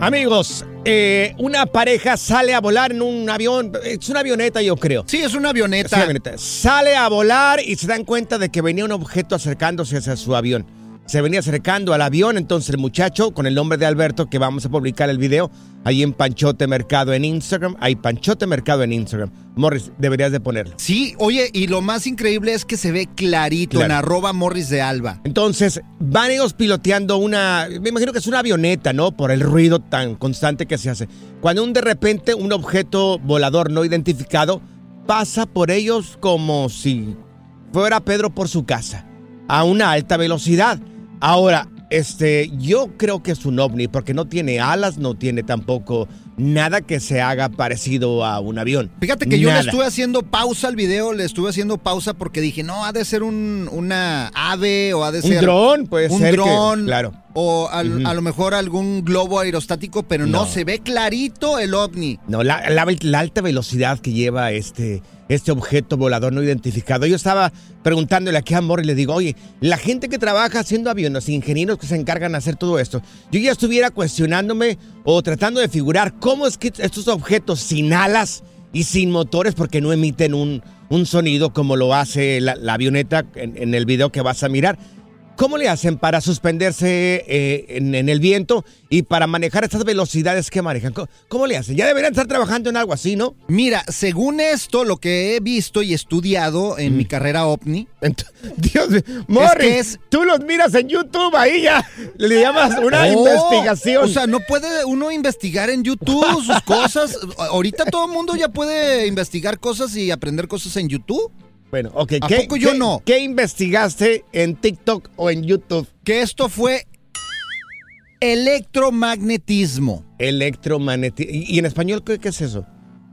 Amigos, eh, una pareja sale a volar en un avión. Es una avioneta, yo creo. Sí, es una Es avioneta. una avioneta. Sale a volar y se dan cuenta de que venía un objeto acercándose hacia su avión. Se venía acercando al avión, entonces el muchacho, con el nombre de Alberto, que vamos a publicar el video ahí en Panchote Mercado en Instagram. Hay Panchote Mercado en Instagram. Morris, deberías de ponerlo. Sí, oye, y lo más increíble es que se ve clarito en arroba Morris de Alba. Entonces, van ellos piloteando una, me imagino que es una avioneta, ¿no? Por el ruido tan constante que se hace. Cuando un de repente un objeto volador no identificado pasa por ellos como si fuera Pedro por su casa, a una alta velocidad. Ahora, este, yo creo que es un ovni porque no tiene alas, no tiene tampoco nada que se haga parecido a un avión. Fíjate que yo le estuve haciendo pausa al video, le estuve haciendo pausa porque dije, no, ha de ser un, una ave o ha de Un ser... dron, puede un ser que- dron, claro. O al- a lo mejor algún globo aerostático, pero no. No. se ve clarito el ovni. No, la, la- la alta velocidad que lleva este, este objeto volador no identificado. Yo estaba preguntándole aquí a Morris y le digo, oye, la gente que trabaja haciendo aviones, ingenieros que se encargan de hacer todo esto, yo ya estuviera cuestionándome o tratando de figurar cómo es que estos objetos sin alas y sin motores, porque no emiten un, un sonido como lo hace la, avioneta en el video que vas a mirar. ¿Cómo le hacen para suspenderse eh, en, en el viento y para manejar estas velocidades que manejan? ¿Cómo, cómo le hacen? Ya deberían estar trabajando en algo así, ¿no? Mira, según esto, lo que he visto y estudiado en mi carrera OVNI. Dios mío, Morris, tú los miras en YouTube, ahí ya le llamas una Oh, investigación. O sea, no puede uno investigar en YouTube sus cosas. Ahorita todo el mundo ya puede investigar cosas y aprender cosas en YouTube. Bueno, ok. ¿A ¿qué- poco yo qué- no? ¿Qué investigaste en TikTok o en YouTube? Que esto fue electromagnetismo. Electromagnetismo. ¿Y en español qué, qué es eso?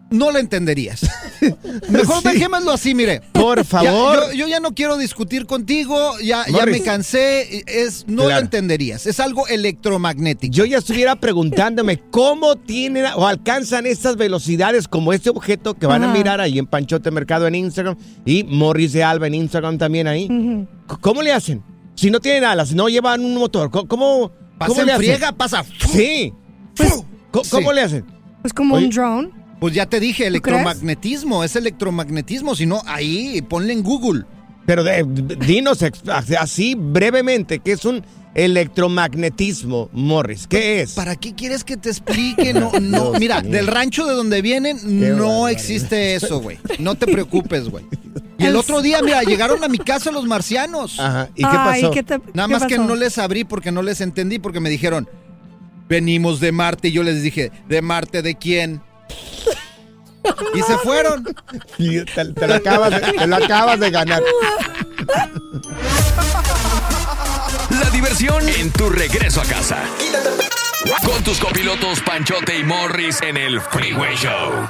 No lo entenderías. Mejor Sí. dejémoslo así, mire. Por Ya, favor. yo, yo ya no quiero discutir contigo, ya, ya me cansé, es, no lo entenderías. Es algo electromagnético. Yo ya estuviera preguntándome cómo tienen o alcanzan estas velocidades como este objeto que van a mirar ahí en Panchote Mercado en Instagram y Morris de Alba en Instagram también ahí. ¿Cómo le hacen? Si no tienen alas, no llevan un motor, ¿cómo, cómo, Pasa cómo le hacen? friega, pasa. Sí. ¿Cómo Sí. le hacen? Es como Oye. un drone. Pues ya te dije, crees? electromagnetismo, es electromagnetismo, si no, ahí, ponle en Google. Pero de- de- dinos así brevemente, ¿qué es un electromagnetismo, Morris? ¿Qué es? ¿Para qué quieres que te explique? No, no, Dios mira, mío. del rancho de donde vienen no existe eso, güey. No te preocupes, güey. Y el otro día, mira, llegaron a mi casa los marcianos. Ajá, ¿y qué Ay, pasó? ¿qué te- Nada qué más que no les abrí porque no les entendí, porque me dijeron, venimos de Marte. Y yo les dije, ¿de Marte de quién? Y se fueron. Y Te, te lo acabas de, te lo acabas de ganar. La diversión en tu regreso a casa. Con tus copilotos Panchote y Morris en el Freeway Show.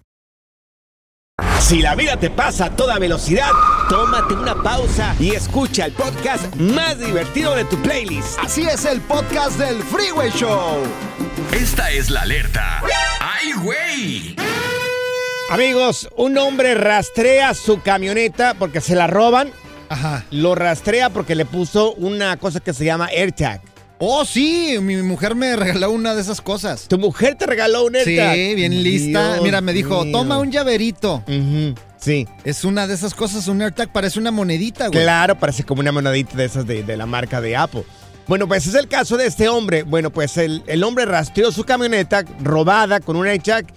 Si la vida te pasa a toda velocidad, tómate una pausa y escucha el podcast más divertido de tu playlist. Así es el podcast del Freeway Show. Esta es la alerta. ¡Ay, güey! Amigos, un hombre rastrea su camioneta porque se la roban. Ajá. Lo rastrea porque le puso una cosa que se llama AirTag. Oh, sí, mi mujer me regaló una de esas cosas. ¿Tu mujer te regaló un Sí, bien lista. Dios Mira, me dijo, mío. toma un llaverito. Sí. Es una de esas cosas, un AirTag parece una monedita, güey. Claro, parece como una monedita de esas de, de la marca de Apple. Bueno, pues es el caso de este hombre. Bueno, pues el, el hombre rastreó su camioneta robada con un AirTag,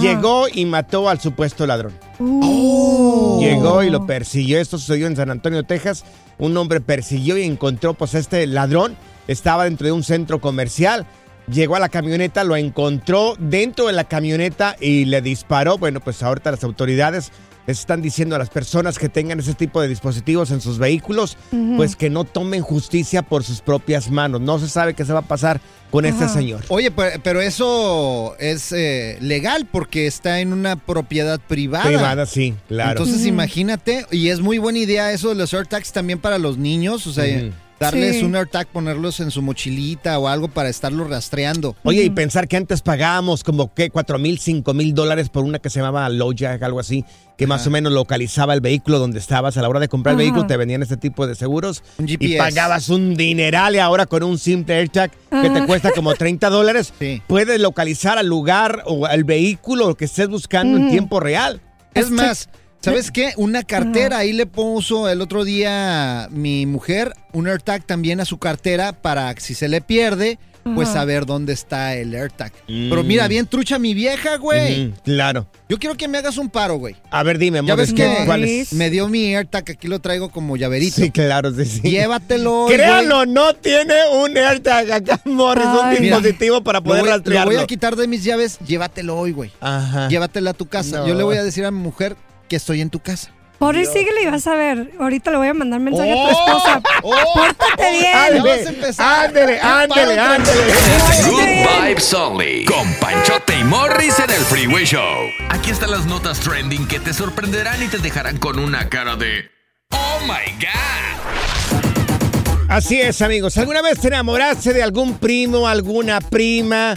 llegó y mató al supuesto ladrón. Uh. Llegó y lo persiguió. Esto sucedió en San Antonio, Texas. Un hombre persiguió y encontró, pues, a este ladrón. Estaba dentro de un centro comercial. Llegó a la camioneta, lo encontró dentro de la camioneta y le disparó. Bueno, pues ahorita las autoridades les están diciendo a las personas que tengan ese tipo de dispositivos en sus vehículos, pues que no tomen justicia por sus propias manos. No se sabe qué se va a pasar con este Ajá. señor. Oye, pe- pero eso es eh, legal porque está en una propiedad privada. Privada, sí, claro. Entonces imagínate, y es muy buena idea eso de los AirTags también para los niños, o sea. Darles Sí. un AirTag, ponerlos en su mochilita o algo para estarlos rastreando. Oye, y pensar que antes pagábamos como que 4 mil, 5 mil dólares por una que se llamaba Lojack, algo así, que más o menos localizaba el vehículo donde estabas. A la hora de comprar el vehículo te vendían este tipo de seguros Un y GPS. pagabas un dineral y ahora con un simple AirTag que te cuesta como 30 dólares, puedes localizar al lugar o al vehículo que estés buscando en tiempo real. Es más, ¿sabes qué? Una cartera, ahí le puso el otro día mi mujer un AirTag también a su cartera para que si se le pierde, pues saber dónde está el AirTag. Mm. Pero mira, bien trucha mi vieja, güey. Ujú, claro. Yo quiero que me hagas un paro, güey. A ver, dime, Ya ves que ¿cuál es? me dio mi AirTag, aquí lo traigo como llaverito. Sí, claro, sí, sí. Llévatelo. Créanlo, no tiene un AirTag acá, Morris, un dispositivo para Lo poder voy- rastrearlo. Lo voy a quitar de mis llaves, llévatelo hoy, güey. Ajá. Llévatela a tu casa. No. Yo le voy a decir a mi mujer que estoy en tu casa. Por ahí síguele y vas a ver. Ahorita le voy a mandar mensaje a Oh, tu esposa. Pórtate bien. Ándale, ándale, ándale, ándale. Good Vibes Only. Con Panchote y Morris en el Freeway Show. Aquí están las notas trending que te sorprenderán y te dejarán con una cara de. ¡Oh my God! Así es, amigos. ¿Alguna vez te enamoraste de algún primo, alguna prima?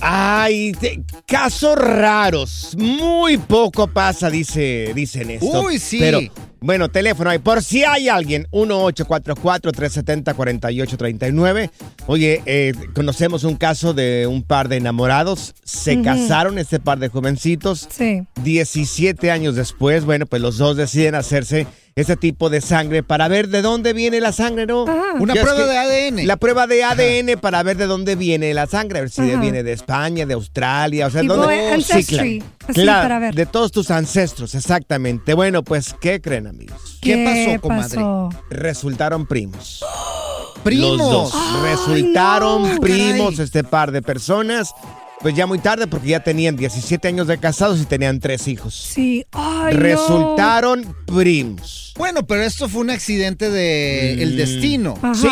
Ay, te- casos raros. Muy poco pasa, dice, dicen esto. Uy, sí. Pero, bueno, teléfono hay. Por si hay alguien, 1844-370-4839. Oye, eh, conocemos un caso de un par de enamorados. Se casaron este par de jovencitos. Sí. 17 años después, bueno, pues los dos deciden hacerse ese tipo de sangre para ver de dónde viene la sangre, ¿no? Una Ya es prueba que- de ADN. La prueba de ADN para ver de dónde viene la sangre, a ver si Ajá. viene de España, de Australia, o sea, dónde... Ancestry, así Claro, para ver. de todos tus ancestros, exactamente. Bueno, pues, ¿qué creen, amigos? ¿Qué pasó, comadre? pasó? Resultaron primos. ¡Primos! Los dos. Resultaron no, primos caray. este par de personas. Pues ya muy tarde porque ya tenían 17 años de casados y tenían tres hijos. Sí. Ay, no. Resultaron primos. Bueno, pero esto fue un accidente de el Mm. destino. Sí.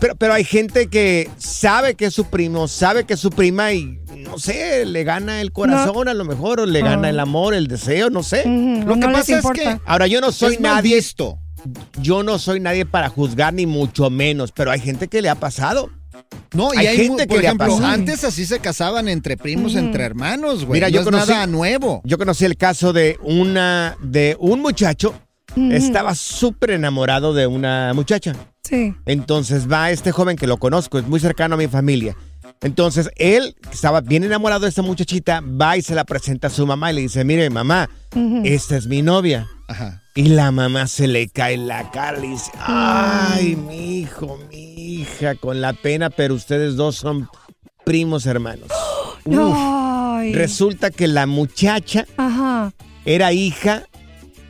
Pero, pero hay gente que sabe que es su primo, sabe que es su prima y no sé, le gana el corazón a lo mejor, o le gana Ah. el amor, el deseo, no sé. Lo que no pasa es que Ahora, yo no soy es nadie. visto. Yo no soy nadie para juzgar, ni mucho menos, pero hay gente que le ha pasado. No, y Hay hay, gente que por le ha antes así se casaban entre primos, entre hermanos, güey. Mira, no yo es conocí, nada nuevo. Yo conocí el caso de una de un muchacho. Estaba súper enamorado de una muchacha. Sí. Entonces va este joven que lo conozco, es muy cercano a mi familia. Entonces él, que estaba bien enamorado de esta muchachita, va y se la presenta a su mamá y le dice, mire mamá, esta es mi novia. Ajá. Y la mamá se le cae la cara y le dice, ay, mi hijo, mi hija, con la pena, pero ustedes dos son primos hermanos. Uf. Ay. Resulta que la muchacha Ajá. era hija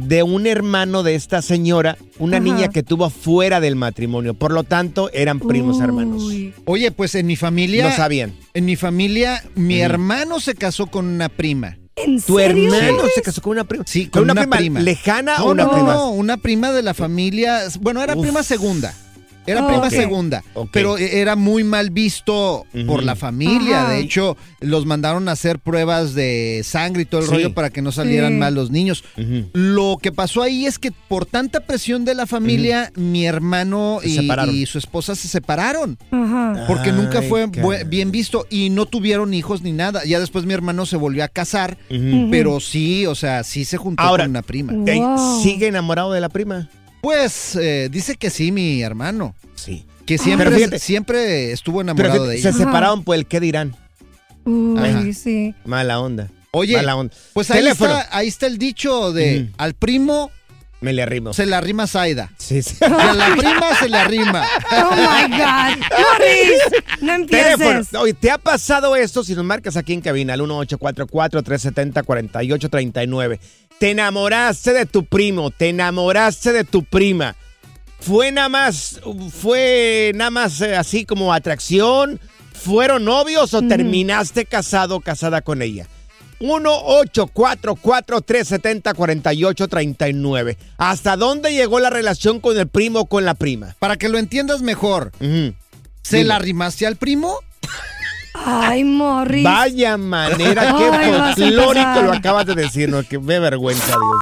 de un hermano de esta señora, una Ajá. niña que tuvo fuera del matrimonio. Por lo tanto, eran primos hermanos. Oye, pues en mi familia. No sabían. En mi familia, mi hermano se casó con una prima. ¿En ¿Tu serio? hermano se casó con una prima? Sí, ¿Con con, una una, prima lejana no, o una no, prima? No, una prima de la familia. Bueno, era Uf. prima segunda. Era Oh, prima segunda, pero e- era muy mal visto por la familia. Ajá. De hecho, los mandaron a hacer pruebas de sangre y todo el Sí. rollo para que no salieran Sí. mal los niños. Lo que pasó ahí es que por tanta presión de la familia, mi hermano Se y, su esposa se separaron. Ajá. Porque nunca fue bien visto y no tuvieron hijos ni nada. Ya después mi hermano se volvió a casar, pero sí, o sea, sí se juntó Ahora, con una prima. Wow. ¿Sigue enamorado de la prima? Pues eh, dice que sí, mi hermano. Sí. Que Pero siempre, fíjate- siempre estuvo Pero enamorado de se ella. separaron por el qué dirán. Uy, sí. Mala onda. Oye, Mala onda. pues ahí está, ahí está el dicho de al primo Me le arrimo. se le arrima Zaida. Sí, sí. Y a la prima se le arrima. Oh my God. Morris, no empieces. Teléfono. Oye, ¿te ha pasado esto? Si nos marcas aquí en cabina, al 1844-370-4839. Te enamoraste de tu primo, te enamoraste de tu prima. Fue nada más, fue nada más eh, así como atracción. ¿Fueron novios o terminaste casado o casada con ella? 1-844-370-4839. ¿Hasta dónde llegó la relación con el primo o con la prima? Para que lo entiendas mejor. ¿se Dime. la arrimaste al primo? Ay, Morris. Vaya manera, qué folclórico lo acabas de decirnos, que ve vergüenza, Dios.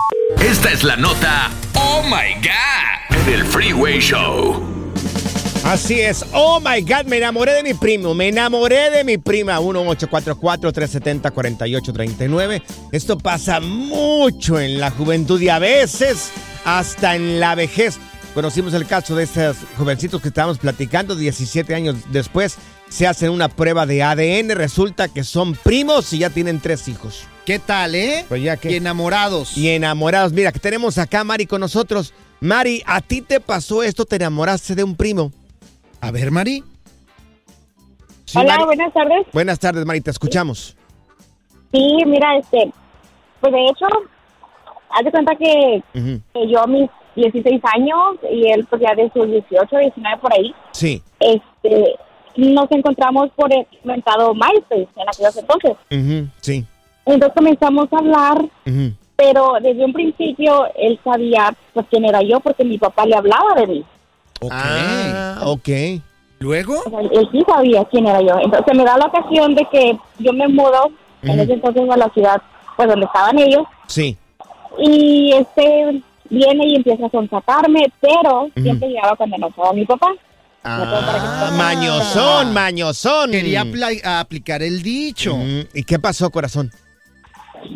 Esta es la nota Oh My God del Freeway Show. Así es. Oh my God, me enamoré de mi primo. Me enamoré de mi prima. 1844-370-4839. Esto pasa mucho en la juventud y a veces hasta en la vejez. Conocimos el caso de estos jovencitos que estábamos platicando. 17 años después se hacen una prueba de ADN. Resulta que son primos y ya tienen tres hijos. ¿Qué tal, eh? Pues ya que. Y enamorados. Y enamorados. Mira, que tenemos acá a Mari con nosotros. Mari, ¿a ti te pasó esto? ¿Te enamoraste de un primo? A ver, Mari. Sí, Hola, Mari. buenas tardes. Buenas tardes, Mari, te escuchamos. Sí, mira, este, pues de hecho, haz de cuenta que yo a mis 16 años y él pues ya de sus 18, 19 por ahí, Sí. este, nos encontramos por el comentado MySpace en aquellos entonces. Sí. Entonces comenzamos a hablar, pero desde un principio él sabía pues quién era yo porque mi papá le hablaba de mí. Ah, ok. ¿Luego? O sea, él sí sabía quién era yo. Entonces me da la ocasión de que yo me mudo en ese entonces a la ciudad pues donde estaban ellos Sí. y este viene y empieza a sonsacarme, pero siempre llegaba cuando no estaba mi papá. Ah, mañosón, mañosón. Quería aplicar el dicho. ¿Y qué pasó, corazón?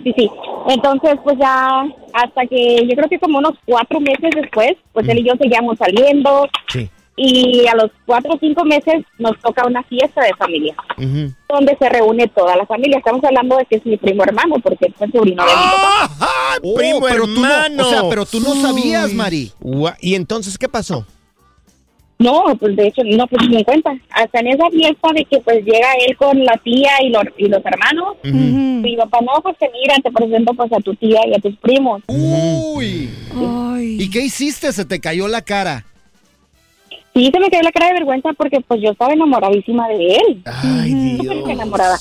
Sí, sí. Entonces, pues ya hasta que yo creo que como unos cuatro meses después, pues él y yo seguíamos saliendo Sí. y a los cuatro o cinco meses nos toca una fiesta de familia donde se reúne toda la familia. Estamos hablando de que es mi primo hermano porque es el sobrino de mi papá. Oh, primo pero tú no- hermano. o sea, pero tú no sabías. Mari. ¿Y entonces qué pasó? No, pues de hecho, no, pues ni en cuenta. Hasta en esa fiesta de que pues llega él con la tía y los, y los hermanos. Mi papá, no, pues que mira, te presento pues a tu tía y a tus primos. Uy. ¿Y qué hiciste? Se te cayó la cara. Sí, se me cayó la cara de vergüenza porque pues yo estaba enamoradísima de él. Ay, Súper enamorada.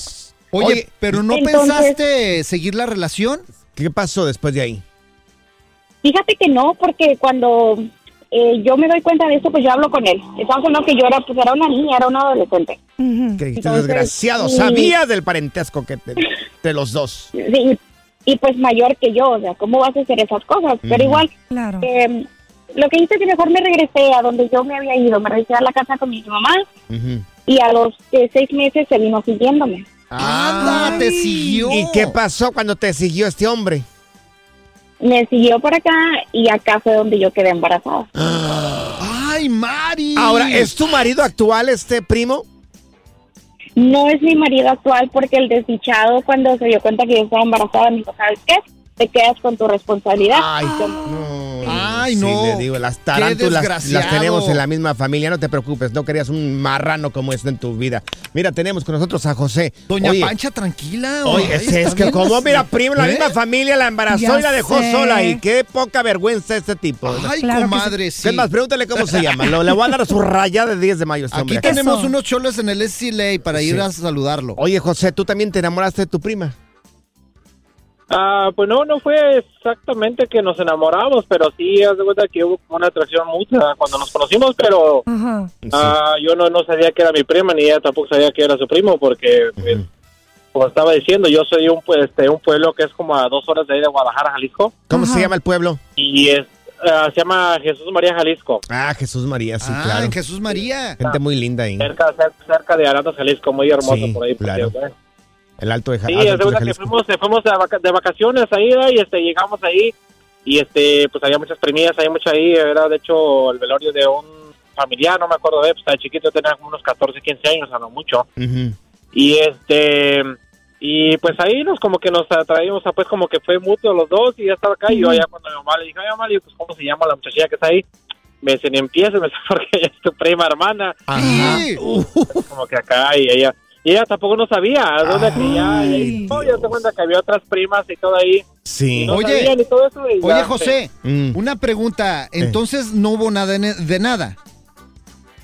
Oye, Oye, pero ¿no entonces- pensaste seguir la relación? ¿Qué pasó después de ahí? Fíjate que no, porque cuando eh, yo me doy cuenta de esto, pues yo hablo con él. Estamos hablando que yo era, pues era una niña, era una adolescente. Que dijiste, Entonces, desgraciado, sí. sabías del parentesco que te- de los dos. Sí, y pues mayor que yo, o sea, ¿cómo vas a hacer esas cosas? Pero igual, Claro. eh, lo que hice es que mejor me regresé a donde yo me había ido, me regresé a la casa con mi mamá y a los eh, seis meses se vino siguiéndome. ¡Anda, te siguió! ¿Y qué pasó cuando te siguió este hombre? Me siguió por acá y acá fue donde yo quedé embarazada. ¡Ay, Mari! Ahora, ¿es tu marido actual este primo? No es mi marido actual porque el desdichado cuando se dio cuenta que yo estaba embarazada me dijo, ¿sabes qué? Te quedas con tu responsabilidad. Ay, no. Ay, Sí, no. le digo, las tarántulas las tenemos en la misma familia. No te preocupes, no querías un marrano como este en tu vida. Mira, tenemos con nosotros a José. Doña Oye, Pancha, tranquila. Oye, es, que como, mira, primo, la ¿Eh? misma familia la embarazó Ya y la dejó sé. sola. Y qué poca vergüenza este tipo. Ay, Claro comadre, sí. ¿Qué más? Pregúntale cómo se llama. Lo- le voy a dar su rayada de 10 de mayo a este Aquí hombre. tenemos Eso. unos cholos en el SCLA para ir Sí. a saludarlo. Oye, José, ¿tú también te enamoraste de tu prima? Ah, pues no, no fue exactamente que nos enamoramos, pero sí, haz de cuenta que hubo como una atracción mutua cuando nos conocimos, pero Ajá. ah, yo no, no sabía que era mi prima, ni ella tampoco sabía que era su primo, porque, pues, como estaba diciendo, yo soy un, pues, este, un pueblo que es como a dos horas de ahí de Guadalajara, Jalisco, ¿Cómo se llama el pueblo? y es, ah, se llama Jesús María, Jalisco, Ah, Jesús María, sí, ah, claro. en Jesús María. Gente muy linda ahí. cerca, cerca, cerca de Arandas, Jalisco, muy hermoso Sí, por ahí. por claro. ¿eh? El Alto de, Ja- Sí, de cuenta que Jalisco. fuimos, fuimos de, vaca- de vacaciones ahí ¿verdad? y este, llegamos ahí y este pues había muchas primillas, hay mucho ahí, era de hecho el velorio de un familiar, no me acuerdo de, pues estaba chiquito, tenía como unos 14, 15 años, a lo mucho. Y este y pues ahí nos como que nos atraímos, o sea, pues como que fue mutuo los dos y ya estaba acá y yo allá cuando mi mamá le dije, ay mamá, pues cómo se llama la muchachilla que está ahí. Me dice, ni empieces, me dice, porque ella es tu prima hermana. Sí. Como que acá y ella, y ella tampoco no sabía, ¿dónde ya, y no, ya se cuenta que había otras primas y todo ahí. Sí. No Oye, sabían y todo eso. y Oye, ya, José, Mm. una pregunta. Entonces no hubo nada de nada.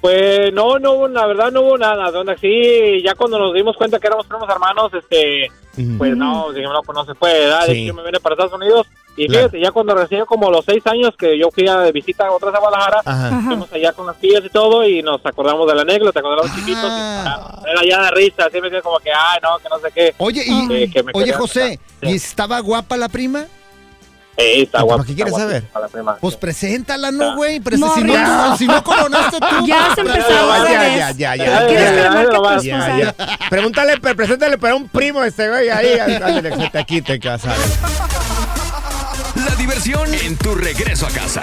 Pues no, no hubo, la verdad no hubo nada. Donde sí, ya cuando nos dimos cuenta que éramos primos hermanos, este, pues no, dijimos, no, pues no se puede, ¿verdad? Sí. De hecho, yo me vine para Estados Unidos. Y Claro. fíjate, ya cuando recién como los seis años que yo fui a de visita otra vez a Guadalajara, Ajá. fuimos allá con las tías y todo, y nos acordamos de la anécdota cuando éramos chiquitos. y, Ah. ah, era ya de risa, así me quedé como que, ay, no, que no sé qué. Oye, y, Eh, que me oye José, Sí. ¿y estaba guapa la prima? Eh, está guapo. qué quieres está saber? Pues preséntala, ¿no, güey? Si, no, si no coronaste tú. Ya has empezado Ya, otra ya, ya, ya, ya, ya. ¿Quieres a. Pregúntale, pero preséntale para un primo este güey ahí. Ándale, que se te quite, a ver. La diversión en tu regreso a casa.